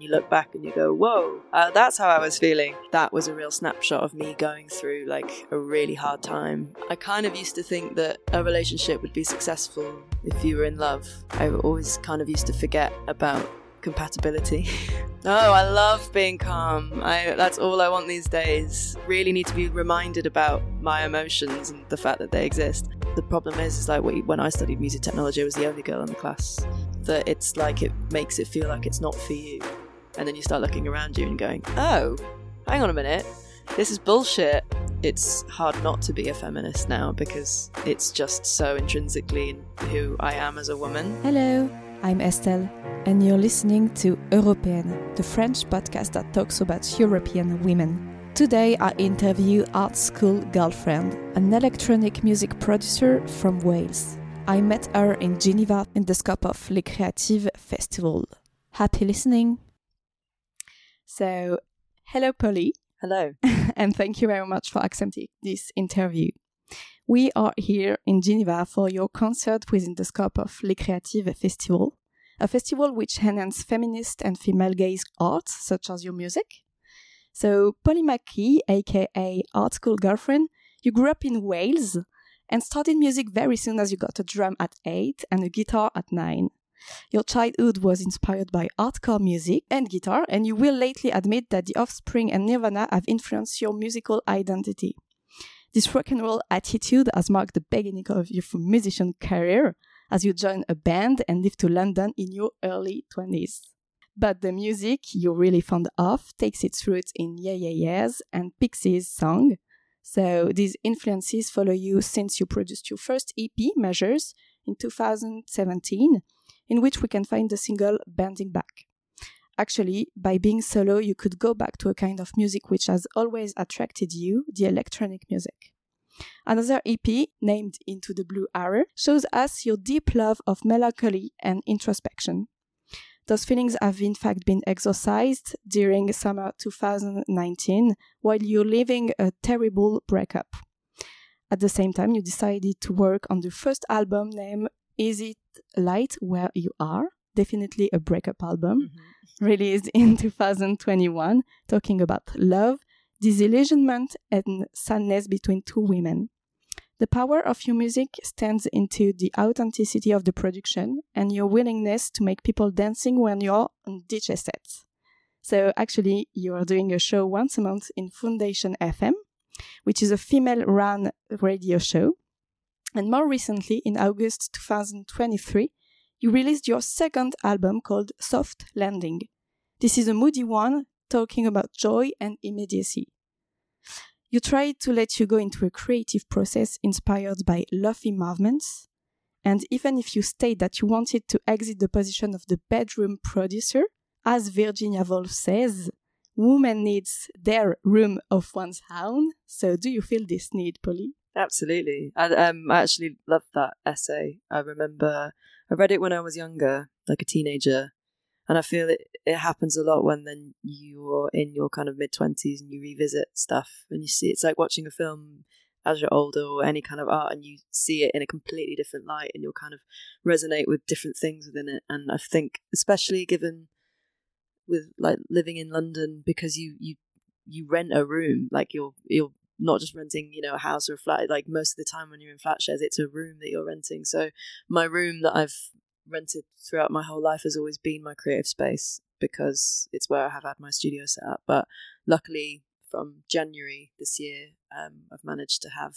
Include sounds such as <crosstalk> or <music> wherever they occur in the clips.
You look back and you go, whoa, uh, that's how I was feeling. That was a real snapshot of me going through like a really hard time. I kind of used to think that a relationship would be successful if you were in love. I always kind of used to forget about compatibility. <laughs> oh, I love being calm. I, that's all I want these days. Really need to be reminded about my emotions and the fact that they exist. The problem is, is like when I studied music technology, I was the only girl in the class. That it's like it makes it feel like it's not for you, and then you start looking around you and going, "Oh, hang on a minute, this is bullshit." It's hard not to be a feminist now because it's just so intrinsically who I am as a woman. Hello. I'm Estelle, and you're listening to Européenne, the French podcast that talks about European women. Today, I interview Art School Girlfriend, an electronic music producer from Wales. I met her in Geneva in the scope of Les Creatives Festival. Happy listening! So, hello, Polly. Hello. <laughs> and thank you very much for accepting this interview. We are here in Geneva for your concert within the scope of Les Creatives Festival, a festival which enhances feminist and female gaze arts, such as your music. So, Polly Mackey, aka Art School Girlfriend, you grew up in Wales and started music very soon as you got a drum at 8 and a guitar at 9. Your childhood was inspired by hardcore music and guitar, and you will lately admit that The Offspring and Nirvana have influenced your musical identity. This rock and roll attitude has marked the beginning of your musician career as you join a band and live to London in your early 20s. But the music you're really fond of takes its roots in Yeah Yeah Yeahs and Pixies song. So these influences follow you since you produced your first EP, Measures, in 2017, in which we can find the single Bending Back. Actually, by being solo, you could go back to a kind of music which has always attracted you, the electronic music. Another EP, named Into the Blue Hour, shows us your deep love of melancholy and introspection. Those feelings have in fact been exorcised during summer 2019 while you're living a terrible breakup. At the same time, you decided to work on the first album named It Light Where You Are? Definitely a breakup album. Mm-hmm released <laughs> in 2021, talking about love, disillusionment, and sadness between two women. The power of your music stands into the authenticity of the production and your willingness to make people dancing when you're on DJ sets. So actually, you are doing a show once a month in Foundation FM, which is a female-run radio show. And more recently, in August 2023, you released your second album called Soft Landing. This is a moody one talking about joy and immediacy. You try to let you go into a creative process inspired by lovely movements. And even if you state that you wanted to exit the position of the bedroom producer, as Virginia Woolf says, woman needs their room of one's own. So do you feel this need, Polly? Absolutely. I, um, I actually loved that essay. I remember I read it when I was younger, like a teenager, and I feel it, it happens a lot when then you're in your kind of mid twenties and you revisit stuff and you see it's like watching a film as you're older or any kind of art and you see it in a completely different light and you'll kind of resonate with different things within it. And I think especially given with like living in London because you you you rent a room like you're you're not just renting, you know, a house or a flat. Like most of the time when you're in flat shares, it's a room that you're renting. So my room that I've rented throughout my whole life has always been my creative space because it's where I have had my studio set up. But luckily, from January this year, um, I've managed to have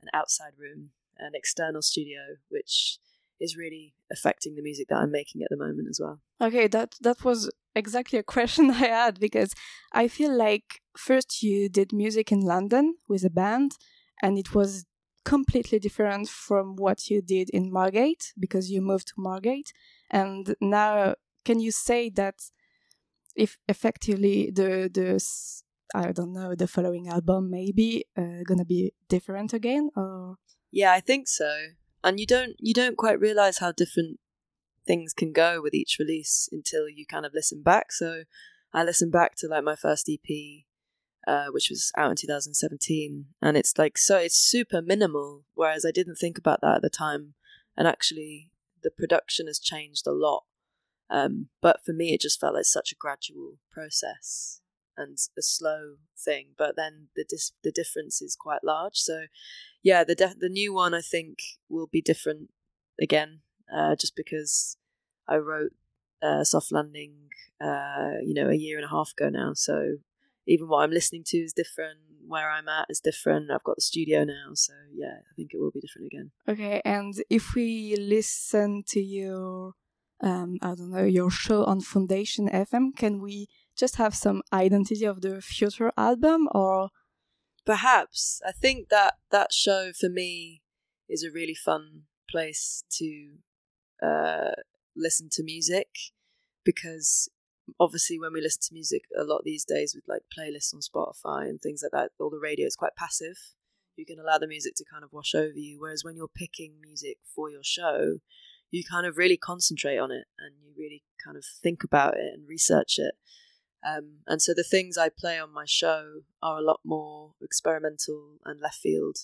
an outside room, an external studio, which is really affecting the music that I'm making at the moment as well. Okay, that that was exactly a question <laughs> I had because I feel like first you did music in London with a band and it was completely different from what you did in Margate because you moved to Margate. And now, can you say that if effectively the the I don't know the following album maybe uh, gonna be different again or? Yeah, I think so. And you don't you don't quite realize how different things can go with each release until you kind of listen back. So I listened back to like my first EP uh, which was out in 2017, and it's like so it's super minimal. Whereas I didn't think about that at the time, and actually the production has changed a lot. Um, but for me, it just felt like such a gradual process and a slow thing. But then the dis- the difference is quite large. So yeah, the de- the new one I think will be different again, uh, just because I wrote uh, Soft Landing, uh, you know, a year and a half ago now. So even what I'm listening to is different. Where I'm at is different. I've got the studio now, so yeah, I think it will be different again. Okay, and if we listen to your, um, I don't know, your show on Foundation FM, can we just have some identity of the future album, or perhaps I think that that show for me is a really fun place to uh, listen to music because obviously when we listen to music a lot these days with like playlists on Spotify and things like that, all the radio is quite passive. You can allow the music to kind of wash over you. Whereas when you're picking music for your show, you kind of really concentrate on it and you really kind of think about it and research it. Um, and so the things I play on my show are a lot more experimental and left field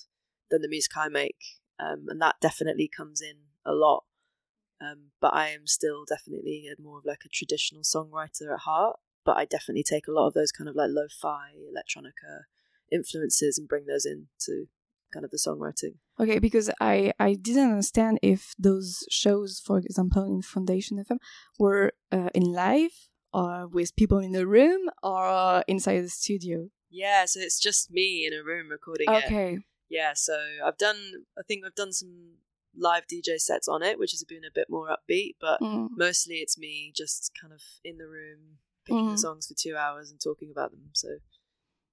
than the music I make. Um, and that definitely comes in a lot um, but I am still definitely more of like a traditional songwriter at heart. But I definitely take a lot of those kind of like lo-fi electronica influences and bring those into kind of the songwriting. Okay, because I I didn't understand if those shows, for example, in Foundation FM, were uh, in live or with people in the room or inside the studio. Yeah, so it's just me in a room recording okay. it. Okay. Yeah, so I've done. I think I've done some live DJ sets on it, which has been a bit more upbeat, but mm. mostly it's me just kind of in the room picking mm. the songs for two hours and talking about them. So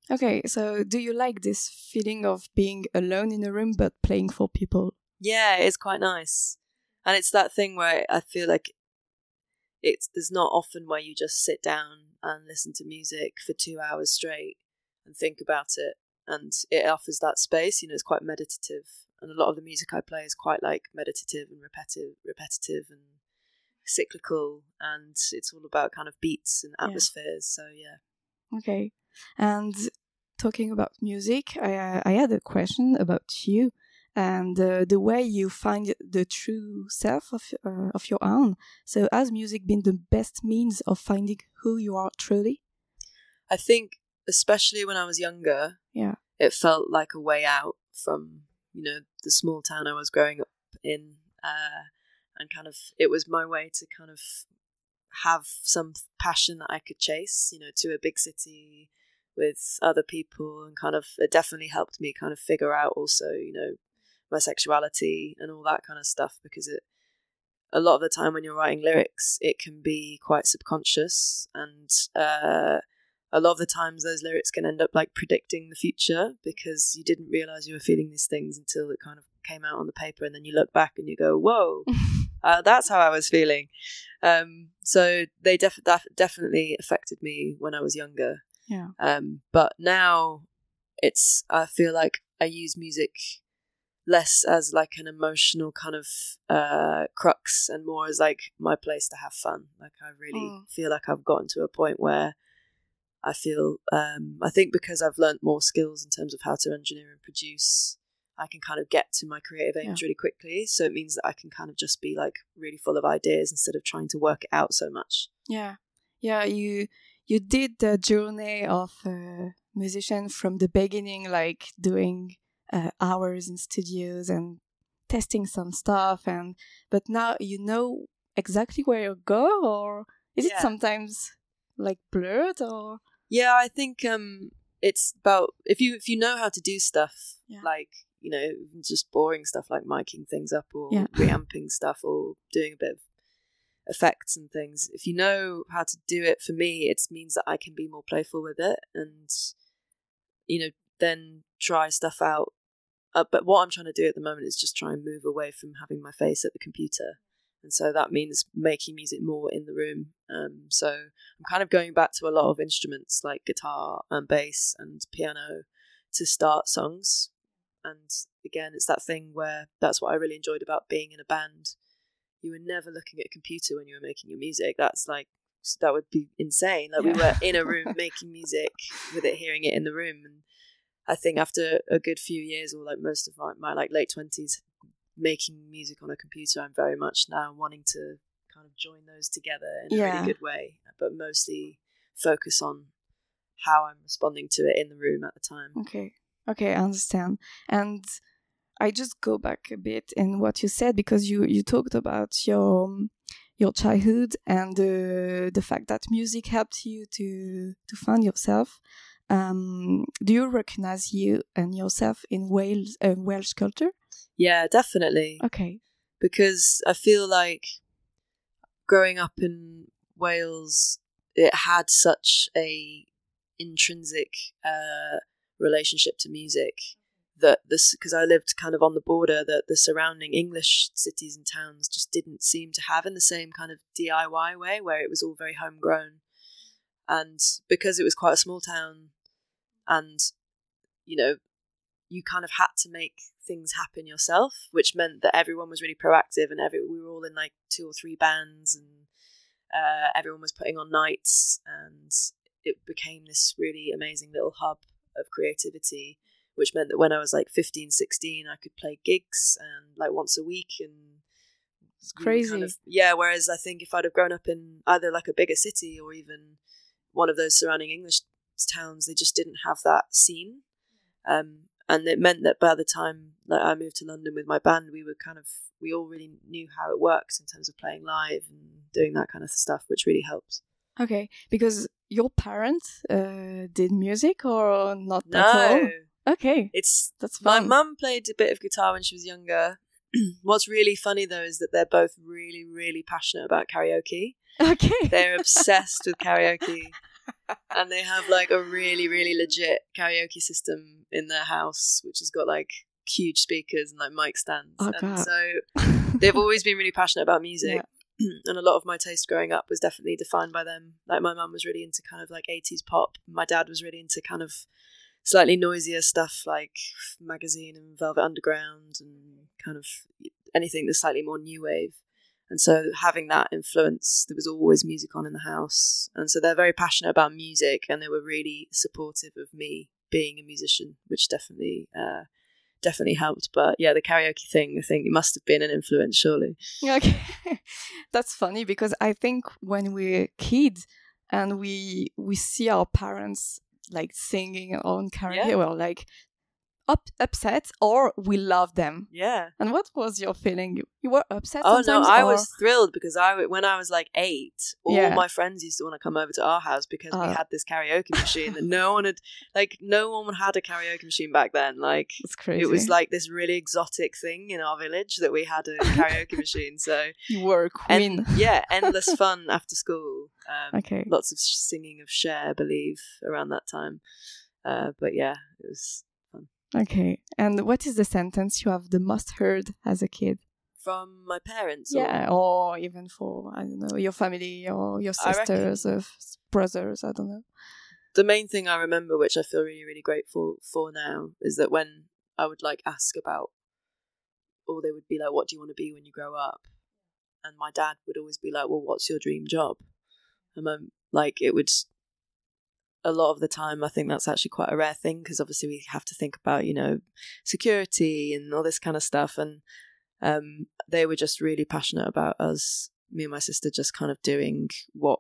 Okay, so do you like this feeling of being alone in a room but playing for people? Yeah, it's quite nice. And it's that thing where I feel like it's there's not often where you just sit down and listen to music for two hours straight and think about it and it offers that space, you know, it's quite meditative and a lot of the music I play is quite like meditative and repetitive, repetitive and cyclical, and it's all about kind of beats and atmospheres. Yeah. So yeah. Okay, and talking about music, I I had a question about you and uh, the way you find the true self of uh, of your own. So, has music been the best means of finding who you are truly? I think, especially when I was younger, yeah, it felt like a way out from you know the small town I was growing up in, uh, and kind of it was my way to kind of have some passion that I could chase, you know, to a big city with other people, and kind of it definitely helped me kind of figure out also, you know, my sexuality and all that kind of stuff because it a lot of the time when you're writing lyrics, it can be quite subconscious and uh, a lot of the times those lyrics can end up like predicting the future because you didn't realize you were feeling these things until it kind of came out on the paper and then you look back and you go whoa <laughs> uh, that's how i was feeling. Um, so they def- def- definitely affected me when i was younger. Yeah. Um, but now it's i feel like i use music less as like an emotional kind of uh, crux and more as like my place to have fun. Like i really mm. feel like i've gotten to a point where I feel um, I think because I've learned more skills in terms of how to engineer and produce, I can kind of get to my creative aims yeah. really quickly. So it means that I can kind of just be like really full of ideas instead of trying to work it out so much. Yeah, yeah. You you did the journey of a musician from the beginning, like doing uh, hours in studios and testing some stuff, and but now you know exactly where you go, or is yeah. it sometimes like blurred or yeah i think um it's about if you if you know how to do stuff yeah. like you know just boring stuff like miking things up or yeah. <laughs> reamping stuff or doing a bit of effects and things if you know how to do it for me it means that i can be more playful with it and you know then try stuff out uh, but what i'm trying to do at the moment is just try and move away from having my face at the computer and so that means making music more in the room. Um, so I'm kind of going back to a lot of instruments like guitar and bass and piano to start songs. And again, it's that thing where that's what I really enjoyed about being in a band. You were never looking at a computer when you were making your music. That's like that would be insane. Like yeah. we were in a room <laughs> making music with it, hearing it in the room, and I think after a good few years, or like most of my, my like late twenties, making music on a computer, I'm very much now wanting to kind of join those together in a really good way, but mostly focus on how I'm responding to it in the room at the time. Okay. Okay, I understand. And I just go back a bit in what you said because you you talked about your your childhood and the the fact that music helped you to to find yourself. Um, do you recognize you and yourself in Wales uh, Welsh culture? Yeah, definitely. Okay. because I feel like growing up in Wales, it had such a intrinsic uh, relationship to music that this because I lived kind of on the border that the surrounding English cities and towns just didn't seem to have in the same kind of DIY way where it was all very homegrown, and because it was quite a small town, and you know you kind of had to make things happen yourself, which meant that everyone was really proactive and every we were all in like two or three bands and uh, everyone was putting on nights and it became this really amazing little hub of creativity which meant that when I was like 15 16 I could play gigs and like once a week and It's crazy. kind of- yeah whereas I think if I'd have grown up in either like a bigger city or even one of those surrounding English towns they just didn't have that scene um, and it meant that by the time like I moved to London with my band, we were kind of we all really knew how it works in terms of playing live and doing that kind of stuff, which really helps. Okay, because your parents uh, did music or not at No, all? Okay, it's that's my fun. mum played a bit of guitar when she was younger. <clears throat> What's really funny though is that they're both really, really passionate about karaoke. <laughs> Okay. They're obsessed with karaoke. And they have like a really, really legit karaoke system in their house, which has got like huge speakers and like mic stands. Oh, and God. so <laughs> they've always been really passionate about music. <clears throat> and a lot of my taste growing up was definitely defined by them. Like my mum was really into kind of like 80s pop. My dad was really into kind of slightly noisier stuff like Magazine and Velvet Underground and kind of anything that's slightly more new wave. And so having that influence, there was always music on in the house. And so they're very passionate about music and they were really supportive of me being a musician, which definitely uh, definitely helped. But yeah, the karaoke thing, I think it must have been an influence, surely. <laughs> Okay, that's funny because I think when we're kids and we we see our parents like singing on karaoke, Yeah. we're like up, upset or we love them. Yeah. And what was your feeling? You, you were upset. Oh no, I or- was thrilled because I when I was like eight, all Yeah. my friends used to want to come over to our house because we Oh. had this karaoke <laughs> machine that no one had like no one had a karaoke machine back then. Like It's crazy. it was like this really exotic thing in our village that we had a <laughs> karaoke machine. So you were a queen. and yeah, <laughs> endless fun after school. Um, okay. Lots of singing of Cher, I believe, around that time. Uh, but yeah, it was Okay. And what is the sentence you have the most heard as a kid? from my parents. Yeah, or even for I don't know your family or your sisters or brothers. I don't know. the main thing I remember, which I feel really, really grateful for now, is that when I would like ask about, or they would be like, "What do you want to be when you grow up?" and my dad would always be like, "Well, what's your dream job?" And I'm like, it would. A lot of the time, I think that's actually quite a rare thing because obviously we have to think about you know security and all this kind of stuff, and um, they were just really passionate about us, me and my sister, just kind of doing what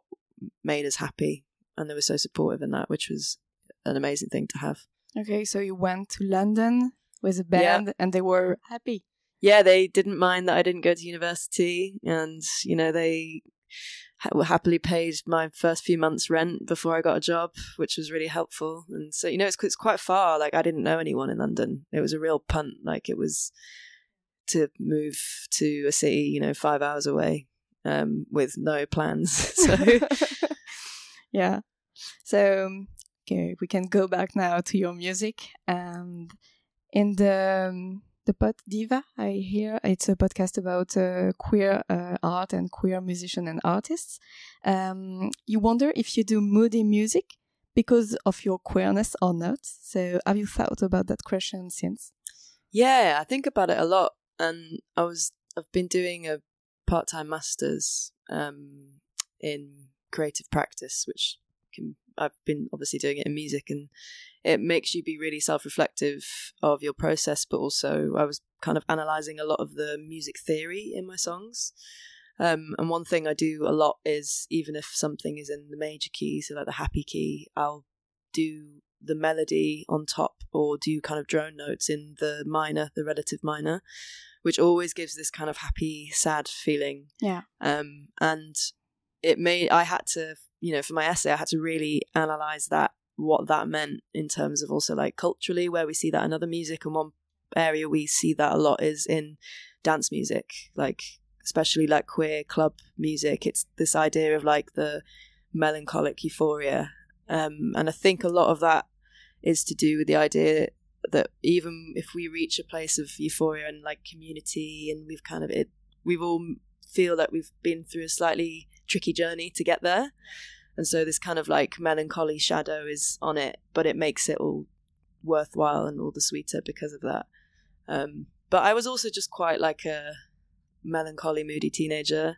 made us happy and they were so supportive in that, which was an amazing thing to have. Okay, so you went to London with a Yeah. band, and they were happy. Yeah, they didn't mind that I didn't go to university, and you know they happily paid my first few months' rent before I got a job, which was really helpful. And so you know it's it's quite far. Like I didn't know anyone in London. It was a real punt. Like it was to move to a city, you know, five hours away um, with no plans. <laughs> so <laughs> yeah. So okay, we can go back now to your music and in the um, the pod diva I hear it's a podcast about uh, queer uh, art and queer musician and artists. Um, you wonder if you do moody music because of your queerness or not. So have you thought about that question since? Yeah, I think about it a lot, and I was I've been doing a part time masters um, in creative practice, which can I've been obviously doing it in music, and it makes you be really self reflective of your process, but also I was kind of analyzing a lot of the music theory in my songs. Um, and one thing I do a lot is even if something is in the major key, so like the happy key, I'll do the melody on top or do kind of drone notes in the minor, the relative minor, which always gives this kind of happy, sad feeling. Yeah. Um, and it made I had to, you know, for my essay, I had to really analyze that what that meant in terms of also like culturally where we see that in other music. And one area we see that a lot is in dance music like especially like queer club music. It's this idea of like the melancholic euphoria. Um, and i think a lot of that is to do with the idea that even if we reach a place of euphoria and like community and we've kind of it we've all feel that we've been through a slightly tricky journey to get there. And so this kind of like melancholy shadow is on it but it makes it all worthwhile and all the sweeter because of that. Um, but i was also just quite like a melancholy moody teenager.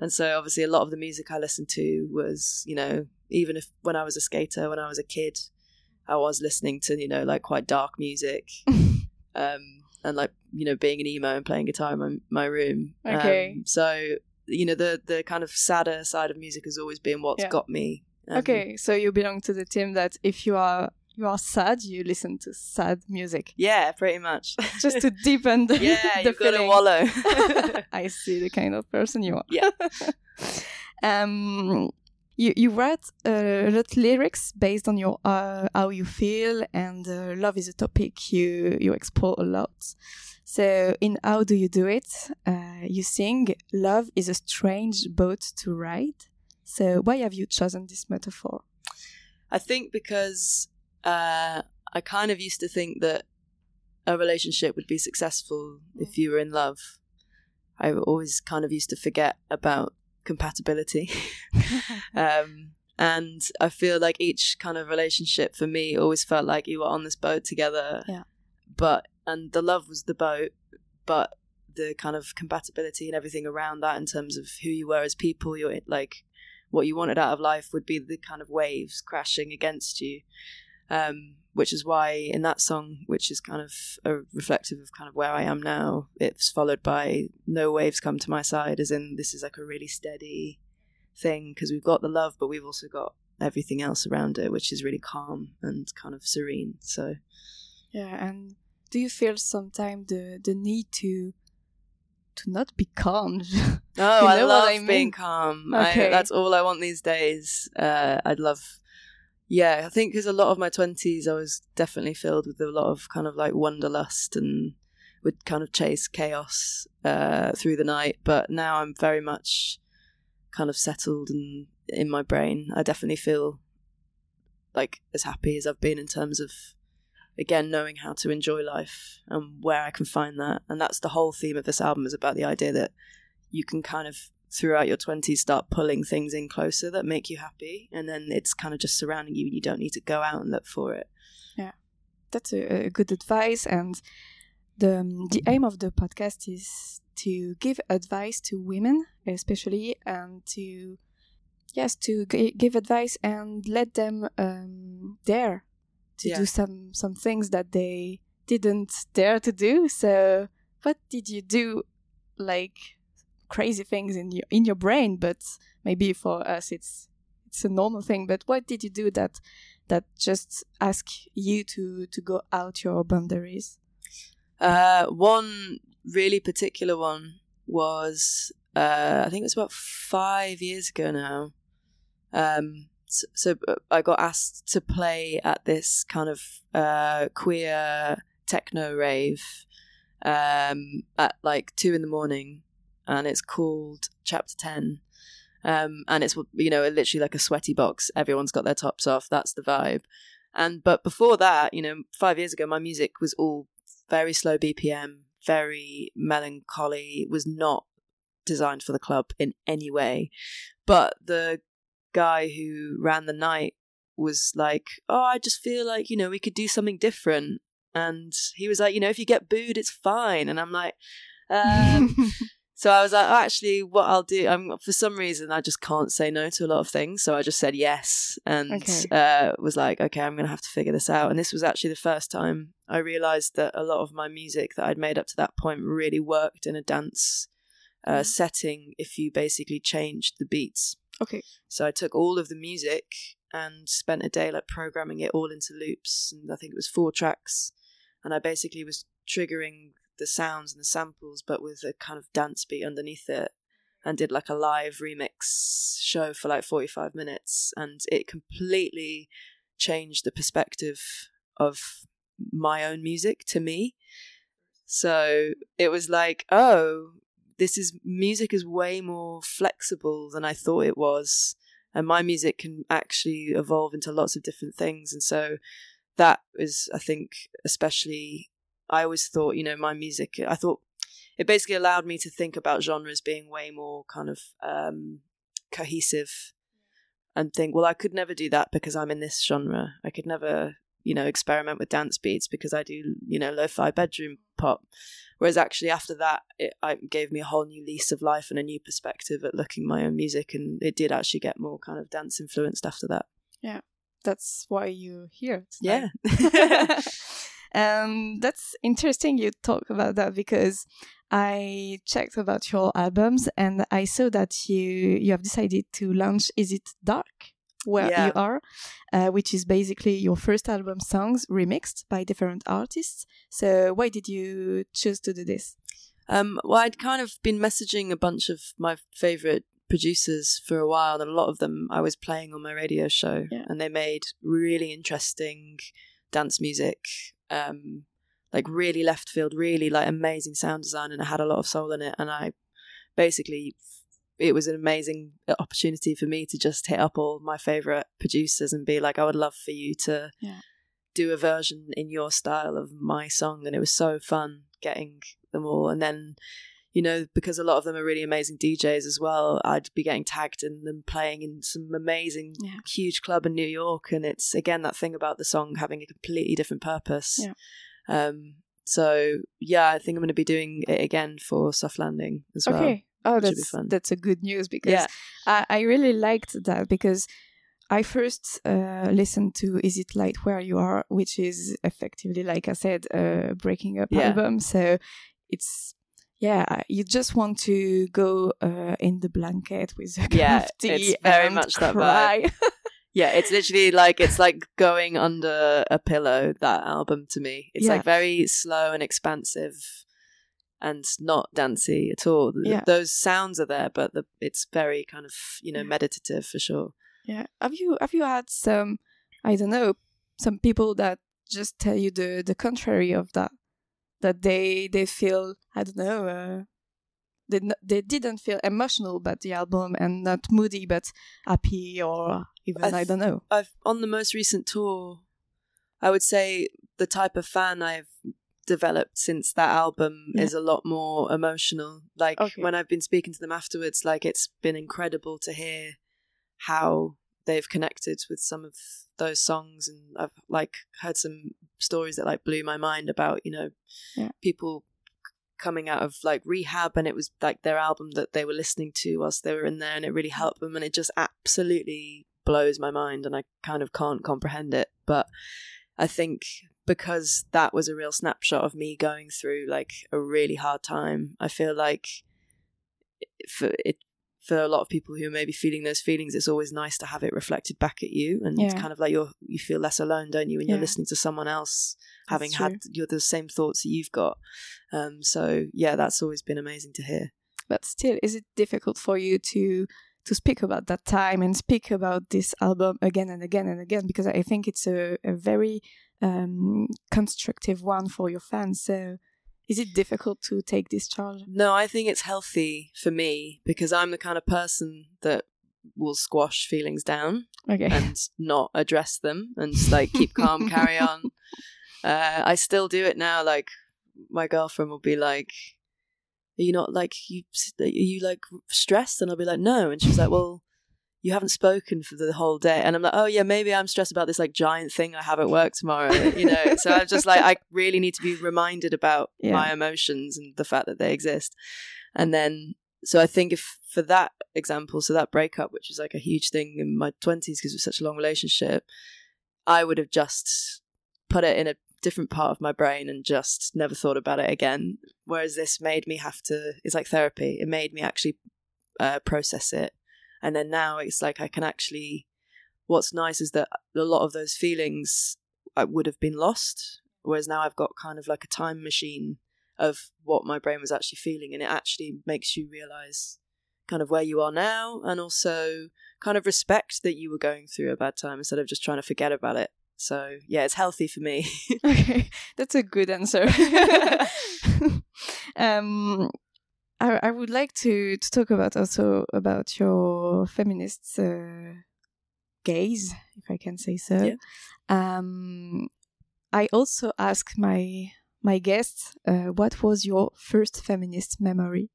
And so obviously a lot of the music i listened to was you know even if when i was a skater when i was a kid i was listening to you know like quite dark music <laughs> um, and like you know being an emo and playing guitar in my, my room. Okay. um, so you know the the kind of sadder side of music has always been what's Yeah. got me um, okay, so you belong to the team that if you are you are sad, you listen to sad music yeah pretty much <laughs> just to <laughs> deepen the, yeah <laughs> the you've got to feeling. wallow I see the kind of person you are. Yeah. um, you you write a lot lyrics based on your uh, how you feel, and uh, love is a topic you you explore a lot. So in how do you do it? Uh, you sing love is a strange boat to ride. So why have you chosen this metaphor? I think because uh, I kind of used to think that a relationship would be successful if you were in love. I always kind of used to forget about compatibility. <laughs> <laughs> um, and I feel like each kind of relationship for me always felt like you were on this boat together. Yeah. But, and the love was the boat, but the kind of compatibility and everything around that in terms of who you were as people, you're like, what you wanted out of life would be the kind of waves crashing against you. Um, which is why in that song, which is kind of a reflective of kind of where I am now, it's followed by "No waves come to my side," as in this is like a really steady thing because we've got the love, but we've also got everything else around it, which is really calm and kind of serene. So Yeah, and do you feel sometimes the the need to to not be calm? <laughs> Oh, I love I mean? being calm. I, Okay. that's all I want these days. Uh, I'd love, yeah, I think because a lot of my 20s, I was definitely filled with a lot of kind of like wanderlust and would kind of chase chaos uh, through the night. But now I'm very much kind of settled and in my brain. I definitely feel like as happy as I've been in terms of again knowing how to enjoy life and where I can find that. And that's the whole theme of this album is about the idea that you can kind of throughout your 20s start pulling things in closer that make you happy and then it's kind of just surrounding you and you don't need to go out and look for it Yeah. that's a, a good advice and the um, the aim of the podcast is to give advice to women especially and to yes to g- give advice and let them um, dare to Yeah. do some some things that they didn't dare to do. So what did you do like crazy things in your in your brain? But maybe for us it's it's a normal thing. But what did you do that that just ask you to to go out your boundaries? Uh, one really particular one was uh, i think it was about five years ago now. Um, so, uh, i got asked to play at this kind of uh, queer techno rave um, at like two in the morning and it's called chapter 10 um, and it's you know literally like a sweaty box. Everyone's got their tops off. That's the vibe. And but before that you know five years ago my music was all very slow bpm very melancholy was not designed for the club in any way. But the guy who ran the night was like oh i just feel like you know we could do something different and he was like you know if you get booed it's fine and i'm like um, <laughs> so I was like, oh, actually, what I'll do, I'm for some reason I just can't say no to a lot of things, so I just said yes, and Okay. uh, was like, okay, I'm gonna have to figure this out. And this was actually the first time I realized that a lot of my music that I'd made up to that point really worked in a dance uh, Mhm. setting if you basically changed the beats. Okay. So I took all of the music and spent a day like programming it all into loops, and I think it was four tracks. And I basically was triggering the sounds and the samples, but with a kind of dance beat underneath it, and did like a live remix show for like forty five minutes, and it completely changed the perspective of my own music to me. So it was like, oh, this is music is way more flexible than I thought it was. And my music can actually evolve into lots of different things. And so that is, I think, especially, I always thought, you know, my music, I thought it basically allowed me to think about genres being way more kind of um, cohesive and think, well, I could never do that because I'm in this genre. I could never, you know, experiment with dance beats because I do, you know, lo fi bedroom pop. Whereas actually after that, it, it gave me a whole new lease of life and a new perspective at looking my own music, and it did actually get more kind of dance influenced after that. Yeah, that's why you're here. Yeah, tonight. <laughs> <laughs> um, that's interesting you talk about that because I checked about your albums and I saw that you you have decided to launch Is It Dark? Where Yeah. you are, uh, which is basically your first album songs remixed by different artists. So why did you choose to do this? Um, well, I'd kind of been messaging a bunch of my favorite producers for a while, and a lot of them I was playing on my radio show, Yeah. and they made really interesting dance music, um, like really left field, really like amazing sound design, and it had a lot of soul in it. And I basically, it was an amazing opportunity for me to just hit up all my favorite producers and be like, I would love for you to Yeah. do a version in your style of my song, and it was so fun getting them all. And then, you know, because a lot of them are really amazing DJs as well, I'd be getting tagged in them playing in some amazing, Yeah. huge club in New York. And it's again that thing about the song having a completely different purpose. Yeah. Um. So yeah, I think I'm going to be doing it again for Soft Landing as well. Okay. Oh, that's that's a good news because Yeah. I, I really liked that because I first uh, listened to "Is It Light Where You Are," which is effectively, like I said, a breaking up Yeah. album. So it's yeah, you just want to go uh, in the blanket with a cup <laughs> Yeah, of tea very and much that cry. Yeah, it's literally like it's like going under a pillow. That album to me, it's Yeah. like very slow and expansive, and not dancey at all. Yeah. Those sounds are there, but the, it's very kind of you know meditative for sure. Yeah. Have you have you had some I don't know, some people that just tell you the the contrary of that? That they they feel I don't know, uh, they they didn't feel emotional about the album and not moody but happy or even I I, don't know. I've on the most recent tour, I would say the type of fan I've developed since that album Yeah. is a lot more emotional. Like Okay. when I've been speaking to them afterwards, like it's been incredible to hear how they've connected with some of those songs and I've like heard some stories that like blew my mind about, you know, Yeah. people coming out of like rehab and it was like their album that they were listening to whilst they were in there and it really helped them and it just absolutely blows my mind and I kind of can't comprehend it but I think because that was a real snapshot of me going through like a really hard time I feel like for it for a lot of people who are maybe feeling those feelings it's always nice to have it reflected back at you and Yeah. it's kind of like you're you feel less alone don't you when Yeah. you're listening to someone else having had you're the same thoughts that you've got um so yeah that's always been amazing to hear But still, is it difficult for you to to speak about that time and speak about this album again and again and again? Because I think it's a, a very um, constructive one for your fans. So, is it difficult to take this charge? No, I think it's healthy for me because I'm the kind of person that will squash feelings down Okay. and not address them and just like keep calm, <laughs> carry on. Uh, I still do it now. Like my girlfriend will be like, "Are you not like you? Are you like stressed?" And I'll be like, "No," and she's like, "Well." You haven't spoken for the whole day, and I'm like, oh yeah, maybe I'm stressed about this like giant thing I have at work tomorrow, you know. so I'm just like, I really need to be reminded about <laughs> Yeah. my emotions and the fact that they exist, and then so I think if for that example, so that breakup, which was like a huge thing in my twenties because it was such a long relationship, I would have just put it in a different part of my brain and just never thought about it again. Whereas this made me have to. It's like therapy. It made me actually uh, process it, and then now it's like I can actually. What's nice is that a lot of those feelings I would have been lost, whereas now I've got kind of like a time machine of what my brain was actually feeling, and it actually makes you realize kind of where you are now, and also kind of respect that you were going through a bad time instead of just trying to forget about it. So yeah, it's healthy for me. <laughs> okay, that's a good answer. <laughs> <laughs> um, I, I would like to, to talk about also about your feminist uh, gaze, if I can say so. Yeah. Um, I also ask my my guests, uh, what was your first feminist memory?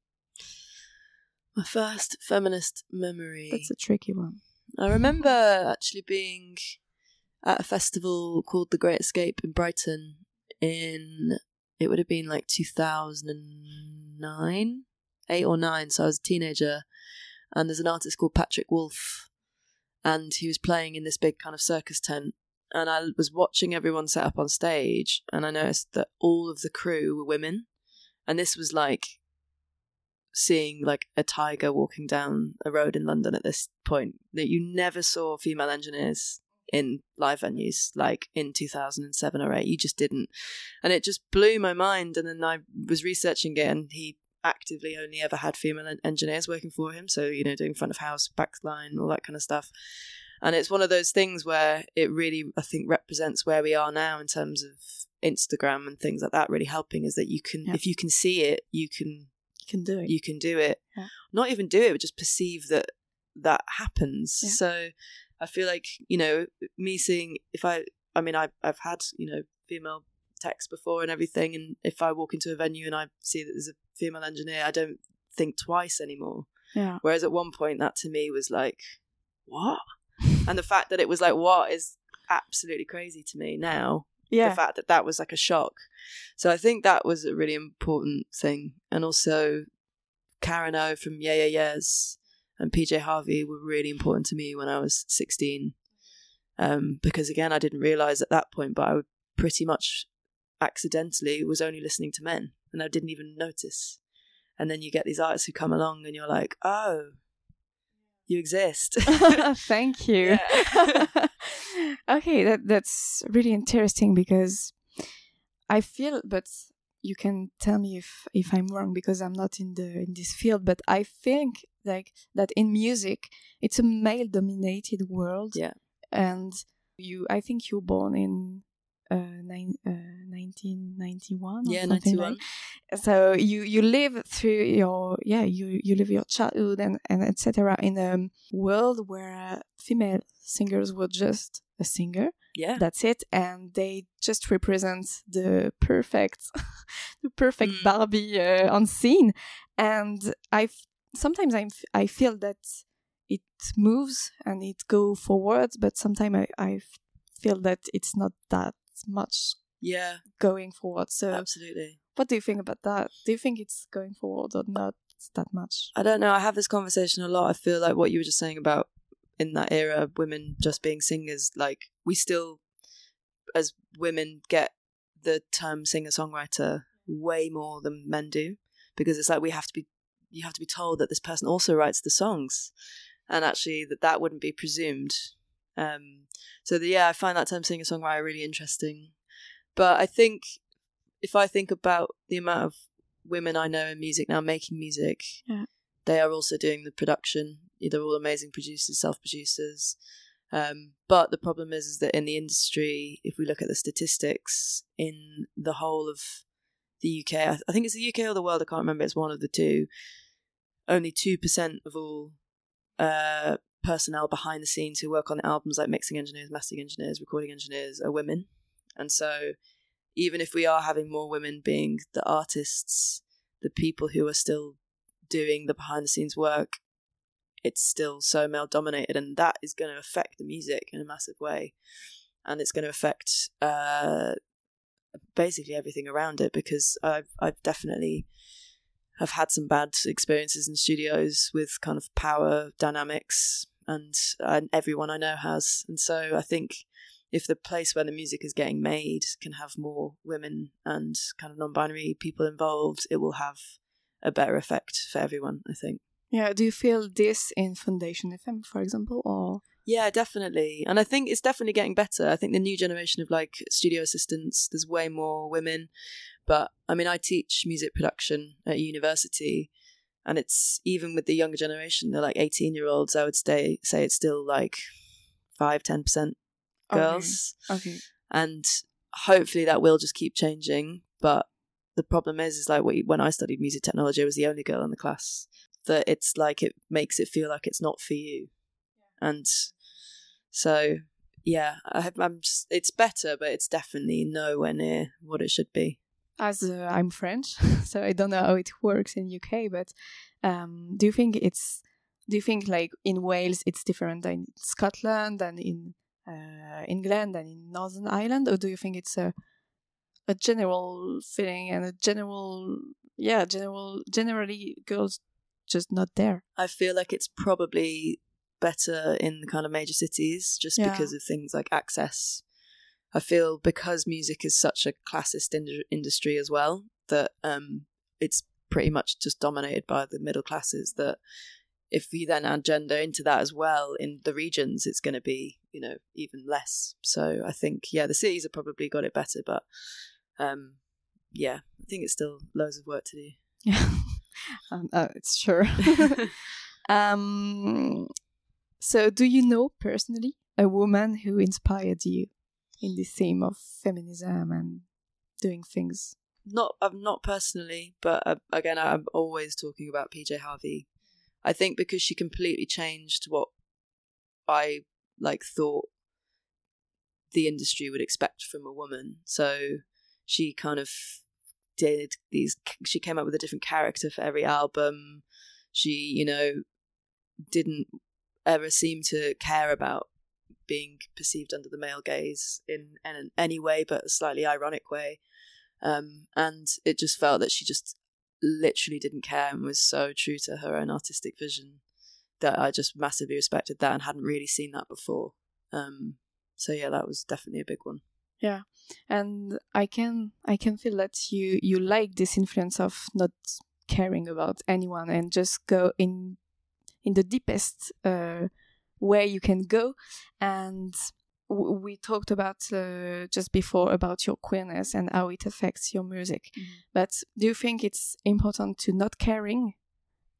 My first feminist memory. That's a tricky one. I remember <laughs> actually being at a festival called The Great Escape in Brighton in it would have been like 2009 8 or 9 so I was a teenager and there's an artist called Patrick Wolf and he was playing in this big kind of circus tent and I was watching everyone set up on stage and I noticed that all of the crew were women and this was like seeing like a tiger walking down a road in London at this point that you never saw female engineers in live venues like in 2007 or 8 you just didn't. And it just blew my mind and then I was researching it and he actively only ever had female engineers working for him so you know doing front of house backline all that kind of stuff and it's one of those things where it really i think represents where we are now in terms of instagram and things like that really helping is that you can yeah. if you can see it you can you can do it you can do it yeah. not even do it but just perceive that that happens yeah. so i feel like you know me seeing if i i mean I, i've had you know female techs before and everything and if i walk into a venue and i see that there's a female engineer i don't think twice anymore. Yeah. Whereas at one point that to me was like what? <laughs> And the fact that it was like what? is absolutely crazy to me now. Yeah. the fact that that was like a shock. So i think that was a really important thing. And also karen o from yeah yeah yeahs and pj harvey were really important to me when i was 16 um, because again i didn't realize at that point but i pretty much accidentally was only listening to men and i didn't even notice and then you get these artists who come along and you're like oh you exist. <laughs> Thank you. <laughs> okay, that that's really interesting because I feel, but you can tell me if if I'm wrong because I'm not in the in this field. But I think like that in music, it's a male dominated world. Yeah, and you, I think you're born in nine, uh, 1991 yeah 91 like. so you you live through your yeah you you live your childhood and and etc in a world where female singers were just a singer. Yeah. That's it. And they just represent the perfect <laughs> the perfect mm. barbie uh, on scene. And i sometimes i i feel that it moves and it go forward but sometimes i i feel that it's not that much yeah. going forward so absolutely. what do you think about that? Do you think it's going forward or not that much? I don't know i have this conversation a lot i feel like what you were just saying about in that era women just being singers like we still as women get the term singer songwriter way more than men do because it's like we have to be you have to be told that this person also writes the songs and actually that that wouldn't be presumed um, so the, yeah, I find that term singer songwriter really interesting. But I think if I think about the amount of women I know in music now making music, yeah. they are also doing the production. They're all amazing producers, self producers. Um, but the problem is, is that in the industry, if we look at the statistics in the whole of the UK, I, I think it's the UK or the world, I can't remember, it's one of the two. Only 2% of all uh, personnel behind the scenes who work on albums, like mixing engineers, mastering engineers, recording engineers, are women. And so, even if we are having more women being the artists, the people who are still doing the behind the scenes work, it's still so male dominated, and that is going to affect the music in a massive way, and it's going to affect uh, basically everything around it because I've I've definitely have had some bad experiences in studios with kind of power dynamics, and, and everyone I know has. And so I think if the place where the music is getting made can have more women and kind of non-binary people involved, it will have a better effect for everyone. I think. Yeah. Do you feel this in Foundation FM, for example, or? Yeah, definitely. And I think it's definitely getting better. I think the new generation of like studio assistants, there's way more women. But I mean, I teach music production at university, and it's even with the younger generation, they're like 18 year olds, I would say, say it's still like 5 10% girls. Okay. okay. And hopefully that will just keep changing. But the problem is, is like when I studied music technology, I was the only girl in the class. That it's like it makes it feel like it's not for you. And so, yeah, I have, I'm just, it's better, but it's definitely nowhere near what it should be. As uh, I'm French, <laughs> so I don't know how it works in UK, but um, do you think it's do you think like in Wales it's different than Scotland and in uh, England and in Northern Ireland, or do you think it's a a general feeling and a general yeah general generally girls just not there? I feel like it's probably better in the kind of major cities just yeah. because of things like access. I feel because music is such a classist in- industry as well that um, it's pretty much just dominated by the middle classes. That if we then add gender into that as well in the regions, it's going to be you know even less. So I think yeah, the cities have probably got it better, but um, yeah, I think it's still loads of work to do. Yeah, <laughs> um, oh, it's sure. <laughs> um, so, do you know personally a woman who inspired you in the theme of feminism and doing things? Not, uh, not personally, but uh, again, I'm always talking about PJ Harvey. I think because she completely changed what I like thought the industry would expect from a woman. So she kind of did these. She came up with a different character for every album. She, you know, didn't ever seem to care about being perceived under the male gaze in, in any way but a slightly ironic way. Um, and it just felt that she just literally didn't care and was so true to her own artistic vision that I just massively respected that and hadn't really seen that before. Um, so yeah, that was definitely a big one. Yeah, and I can I can feel that you you like this influence of not caring about anyone and just go in in the deepest uh, way you can go. And we talked about uh, just before about your queerness and how it affects your music. Mm-hmm. But do you think it's important to not caring?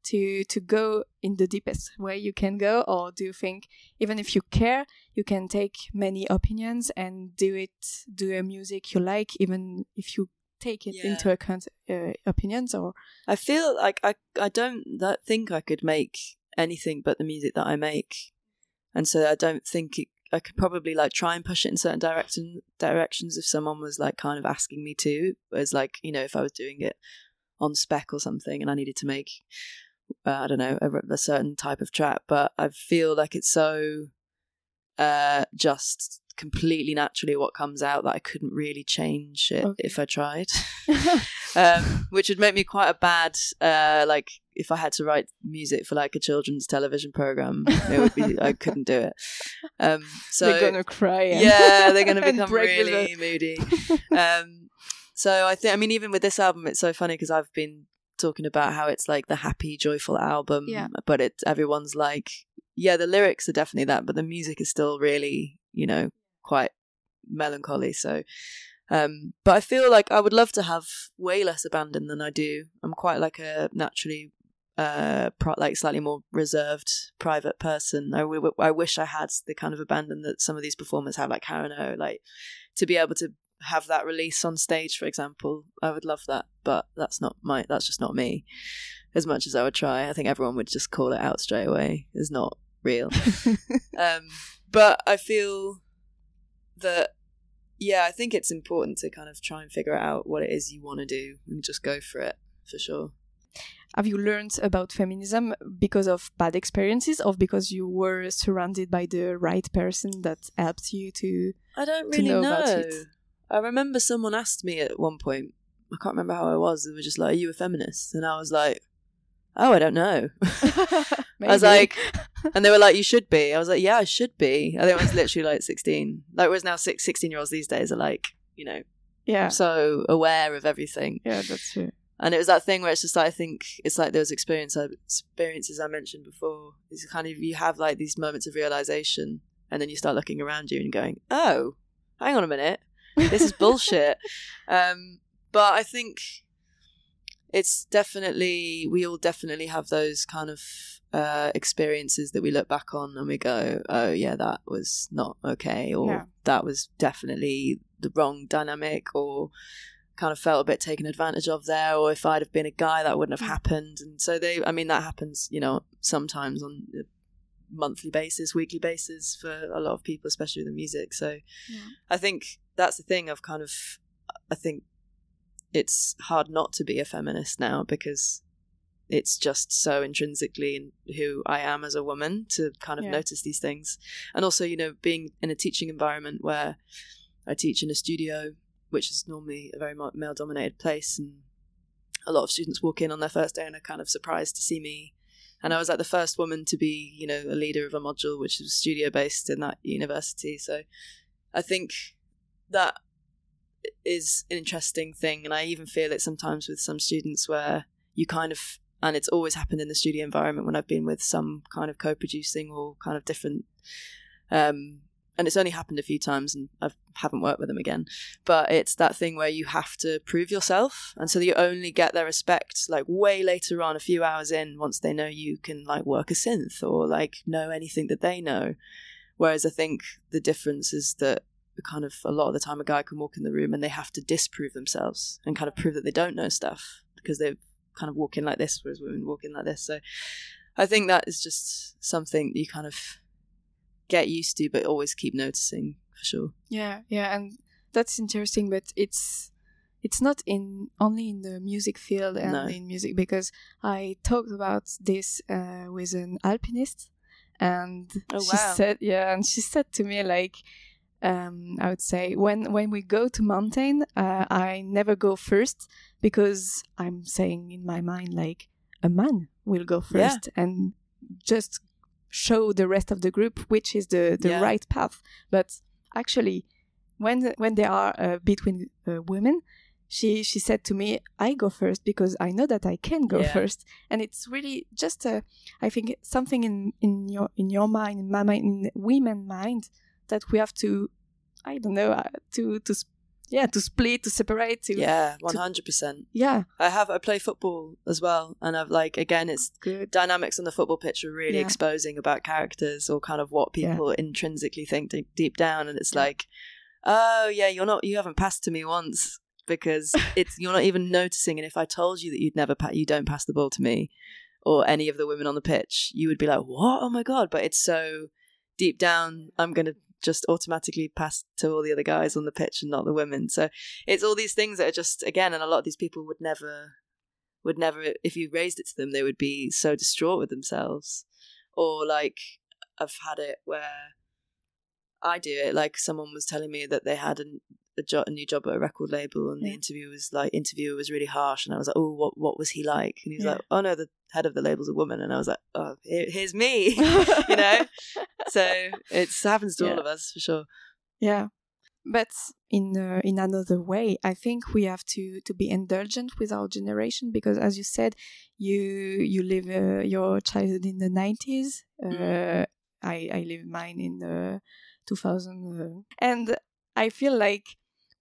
To, to go in the deepest way you can go, or do you think even if you care, you can take many opinions and do it, do a music you like, even if you take it yeah. into account uh, opinions or i feel like i i don't think i could make anything but the music that I make. And so I don't think it, I could probably like try and push it in certain direction directions if someone was like kind of asking me to, as like you know if I was doing it on spec or something and I needed to make uh, I don't know a, a, certain type of track. But I feel like it's so uh, just completely naturally what comes out that I couldn't really change it okay. if I tried, <laughs> <laughs> um, which would make me quite a bad uh, like if I had to write music for like a children's television program, it would be I couldn't do it. Um, <laughs> so they're gonna cry. Yeah, they're gonna become really moody. Um, so I think I mean even with this album, it's so funny because I've been talking about how it's like the happy, joyful album, yeah. but it everyone's like, yeah, the lyrics are definitely that, but the music is still really, you know, quite melancholy. So, um, but I feel like I would love to have way less abandon than I do. I'm quite like a naturally, uh, pro- like slightly more reserved, private person. I, w- I wish I had the kind of abandon that some of these performers have, like Karen O, like to be able to have that release on stage, for example. I would love that, but that's not my. That's just not me. As much as I would try, I think everyone would just call it out straight away. Is not real. <laughs> um, but I feel that yeah, I think it's important to kind of try and figure out what it is you want to do and just go for it for sure. Have you learned about feminism because of bad experiences or because you were surrounded by the right person that helped you to I don't really know, know. I remember someone asked me at one point, I can't remember how I was, they were just like, Are you a feminist? And I was like, oh, I don't know. <laughs> I was like, and they were like, you should be. I was like, yeah, I should be. I think I was literally like 16. Like, whereas now six, 16 year olds these days are like, you know, yeah, so aware of everything. yeah, that's true. And it was that thing where it's just like, I think it's like those experience, experiences I mentioned before. It's kind of, you have like these moments of realization and then you start looking around you and going, oh, hang on a minute. This is <laughs> bullshit. um, but I think it's definitely, we all definitely have those kind of uh, experiences that we look back on and we go, oh, yeah, that was not okay. Or Yeah. that was definitely the wrong dynamic or kind of felt a bit taken advantage of there or if i'd have been a guy that wouldn't have Mm. happened and so they i mean that happens you know sometimes on a monthly basis weekly basis for a lot of people especially with the music so Yeah. i think that's the thing of kind of i think it's hard not to be a feminist now because it's just so intrinsically in who I am as a woman to kind of Yeah. notice these things. And also, you know, being in a teaching environment where I teach in a studio, which is normally a very male dominated place, and a lot of students walk in on their first day and are kind of surprised to see me. And I was like the first woman to be, you know, a leader of a module which was studio based in that university. So I think that is an interesting thing. And I even feel it sometimes with some students where you kind of, and it's always happened in the studio environment when I've been with some kind of co producing or kind of different. Um, and it's only happened a few times and I haven't worked with them again. But it's that thing where you have to prove yourself. And so you only get their respect like way later on, a few hours in, once they know you can like work a synth or like know anything that they know. Whereas I think the difference is that kind of a lot of the time a guy can walk in the room and they have to disprove themselves and kind of prove that they don't know stuff because they kind of walk in like this, whereas women walk in like this. So I think that is just something you kind of get used to, but always keep noticing for sure. Yeah, yeah, and that's interesting, but it's it's not in only in the music field and No. in music because I talked about this uh, with an alpinist, and Oh, she wow. said, yeah, and she said to me like. Um, I would say when when we go to mountain, uh, I never go first because I'm saying in my mind like a man will go Yeah. first and just show the rest of the group which is the the Yeah. right path. But actually, when when they are uh, between uh, women, she she said to me, "I go first because I know that I can go Yeah. first." and it's really just a, I think something in in your in your mind, in my mind, in women mind that we have to, I don't know, uh, to to yeah to split to separate to Yeah, one hundred percent. yeah I have I play football as well, and I've like again, it's good dynamics on the football pitch are really Yeah. exposing about characters or kind of what Yeah. people intrinsically think deep, deep down, and it's Yeah. like, oh yeah, you're not, you haven't passed to me once because <laughs> it's you're not even noticing, and if I told you that you'd never pa- you don't pass the ball to me or any of the women on the pitch, you would be like, what? Oh my god! But it's so deep down, I'm gonna just automatically pass to all the other guys on the pitch and not the women. So it's all these things that are just again, and a lot of these people would never would never if you raised it to them they would be so distraught with themselves or like i've had it where i do it like someone was telling me that they had an, a, jo- a new job at a record label and the Yeah. interview was like interviewer was really harsh and i was like oh what what was he like and he was Yeah. like oh no the head of the label's a woman and i was like oh here, here's me <laughs> you know <laughs> so it's happens to all of us for sure Yeah, but in uh, in another way, I think we have to to be indulgent with our generation because, as you said, you you live uh, your childhood in the nineties. Uh, Mhm. I I live mine in the two thousand, uh, and I feel like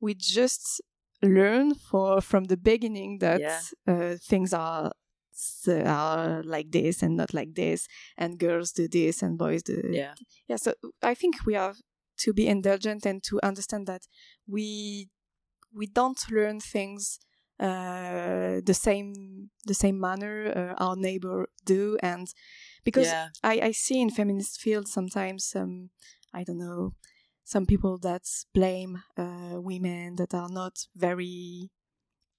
we just learn for from the beginning that Yeah. uh, things are are like this and not like this, and girls do this and boys do yeah. Yeah so i think we have to be indulgent and to understand that we we don't learn things uh, the same the same manner uh, our neighbor do and because yeah. I, I see in feminist field sometimes some i don't know some people that blame uh, women that are not very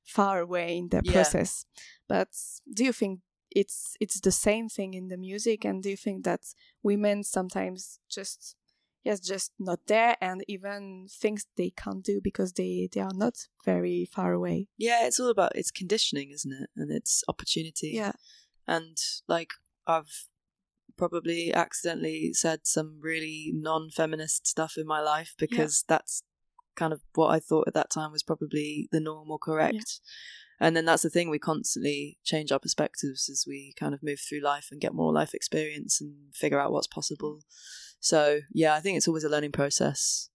far away in their Yeah. process. But do you think it's it's the same thing in the music? And do you think that women sometimes just yes just not there and even things they can't do because they they are not very far away? Yeah it's all about it's conditioning isn't it? And it's opportunity. Yeah. And like I've probably accidentally said some really non-feminist stuff in my life because that's kind of what I thought at that time was probably the norm or correct. And then that's the thing, we constantly change our perspectives as we kind of move through life and get more life experience and figure out what's possible. So, yeah, I think it's always a learning process.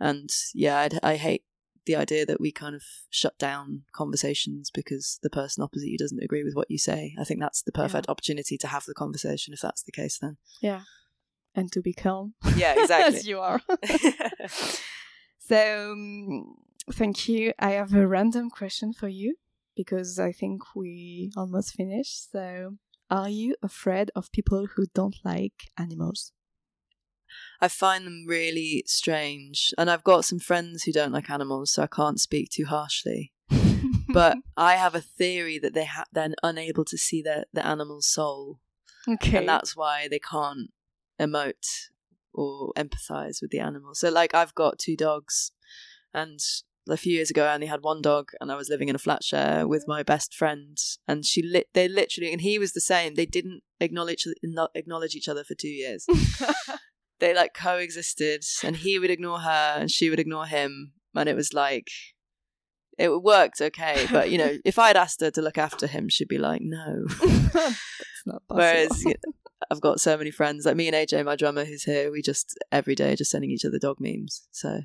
And yeah, I'd, I hate the idea that we kind of shut down conversations because the person opposite you doesn't agree with what you say. I think that's the perfect opportunity to have the conversation if that's the case then. Yeah. And to be calm. Yeah, <laughs> exactly. As you are. <laughs> so, um, thank you. I have a random question for you because I think we almost finished. So, are you afraid of people who don't like animals? I find them really strange. And I've got some friends who don't like animals, so I can't speak too harshly. <laughs> but I have a theory that they ha- they're unable to see their the animal's soul, okay. and that's why they can't emote or empathize with the animal. So, like, I've got two dogs, and a few years ago I only had one dog, and I was living in a flat share with my best friend, and she lit. They literally, and he was the same. They didn't acknowledge acknowledge each other for two years. <laughs> <laughs> they like coexisted, and he would ignore her, and she would ignore him, and it was like it worked okay. But you know, <laughs> if I'd asked her to look after him, she'd be like, "No." <laughs> That's not. <laughs> Whereas you know, I've got so many friends, like me and AJ, my drummer, who's here. We just every day just sending each other dog memes. So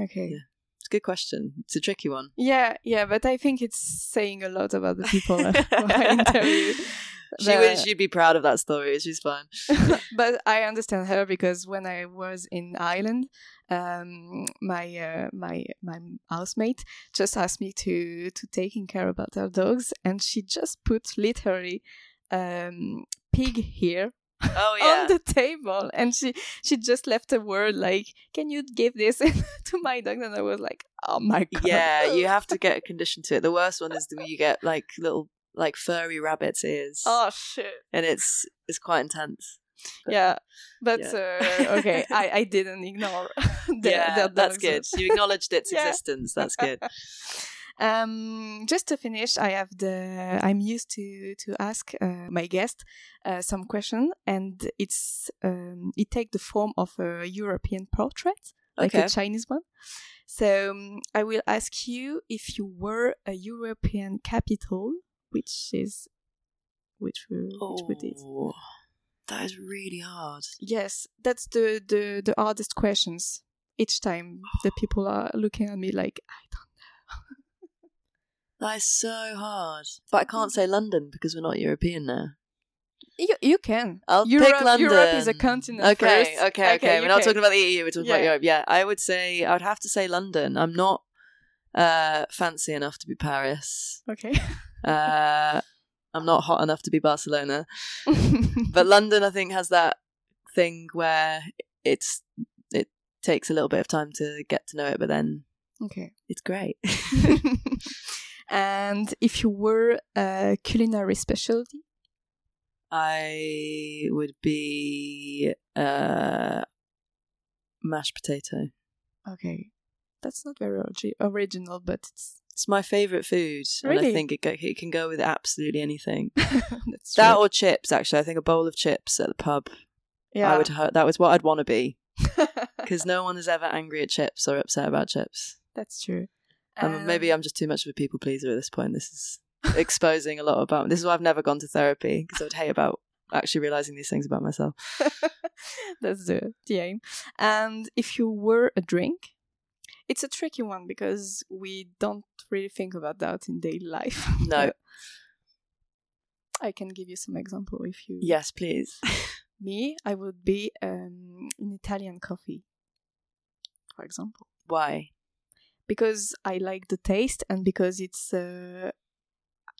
okay. Yeah. It's a good question. It's a tricky one. Yeah, yeah, but I think it's saying a lot about the people I interview. She would she'd be proud of that story. She's fine. <laughs> but I understand her because when I was in Ireland, um, my uh, my my housemate just asked me to to taking care about her dogs, and she just put literally um, pig here oh, <laughs> yeah. on the table and she she just left a word like can you give this <laughs> to my dog and i was like oh my god yeah you have to get a condition to it the worst one is when you get like little like furry rabbit's ears oh shit and it's it's quite intense but, yeah but yeah. Uh, okay <laughs> i i didn't ignore <laughs> the, yeah that's good you acknowledged its <laughs> yeah. existence that's good um, just to finish, I have the. I'm used to to ask uh, my guest uh, some question, and it's um, it take the form of a European portrait, like okay. a Chinese one. So um, I will ask you if you were a European capital, which is which we which oh, would it? That is really hard. Yes, that's the the the hardest questions. Each time the <sighs> people are looking at me like I don't know. That is so hard. But I can't say London because we're not European now. You, you can. I'll Europe, pick London. Europe is a continent. Okay, first. okay, okay. Okay, We're not talking about the EU. We're talking Yeah. about Europe. Yeah, I would say I would have to say London. I'm not uh, fancy enough to be Paris. Okay. <laughs> Uh, I'm not hot enough to be Barcelona. <laughs> But London, I think, has that thing where it's it takes a little bit of time to get to know it, but then okay. it's great. <laughs> and if you were a culinary specialty, I would be uh, mashed potato. okay, that's not very original, but it's It's my favorite food, and I think it, go, it can go with absolutely anything. <laughs> that's true. That or chips, actually. I think a bowl of chips at the pub. yeah. I would. ha- That was what I'd want to be <laughs> because no one is ever angry at chips or upset about chips. that's true. Um, maybe I'm just too much of a people pleaser at this point. This is <laughs> exposing a lot about. This is why I've never gone to therapy because I would hate about actually realizing these things about myself. That's the, the aim. And if you were a drink, it's a tricky one because we don't really think about that in daily life. <laughs> No. I can give you some example if you. Yes, please. <laughs> Me, I would be um, an Italian coffee, for example, Why? because I like the taste and because it's uh,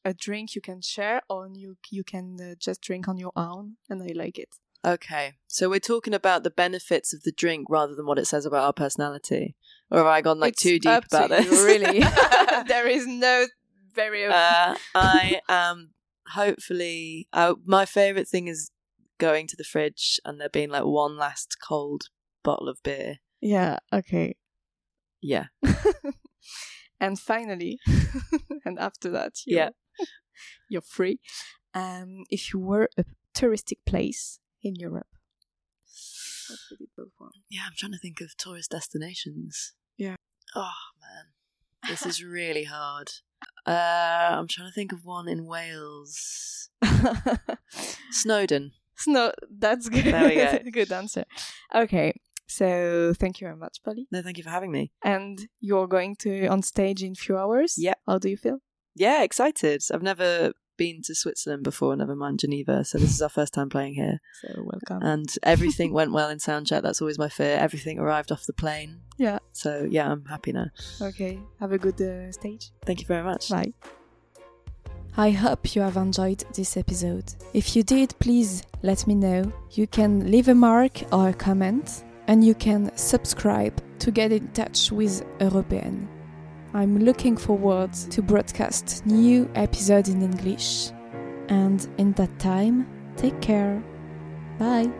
a drink you can share or you you can uh, just drink on your own, and I like it. Okay, so we're talking about the benefits of the drink rather than what it says about our personality. Or have I gone like It's too deep up to about you, this? really, <laughs> <laughs> there is no very. uh, <laughs> I am hopefully. Uh, my favorite thing is going to the fridge and there being like one last cold bottle of beer. yeah. Okay. Yeah, and finally, and after that, you're, Yeah. you're free. um, if you were a touristic place in Europe? What would it go for? Yeah, I'm trying to think of tourist destinations. Yeah. Oh man, this is <laughs> really hard. Uh, I'm trying to think of one in Wales. Snowdon. no, that's good. There we go. <laughs> good answer. Okay, so thank you very much, Polly. No, thank you for having me. And you're going to on stage in a few hours. Yeah. How do you feel? Yeah, excited. I've never been to Switzerland before, never mind Geneva. So this is our first time playing here. <laughs> So welcome. And everything went well in soundcheck. That's always my fear. Everything arrived off the plane. Yeah. So yeah, I'm happy now. okay. Have a good uh, stage. Thank you very much. Bye. I hope you have enjoyed this episode. If you did, please let me know. You can leave a mark or a comment, and you can subscribe to get in touch with European. I'm looking forward to broadcast new episode in English. And in that time, take care. Bye.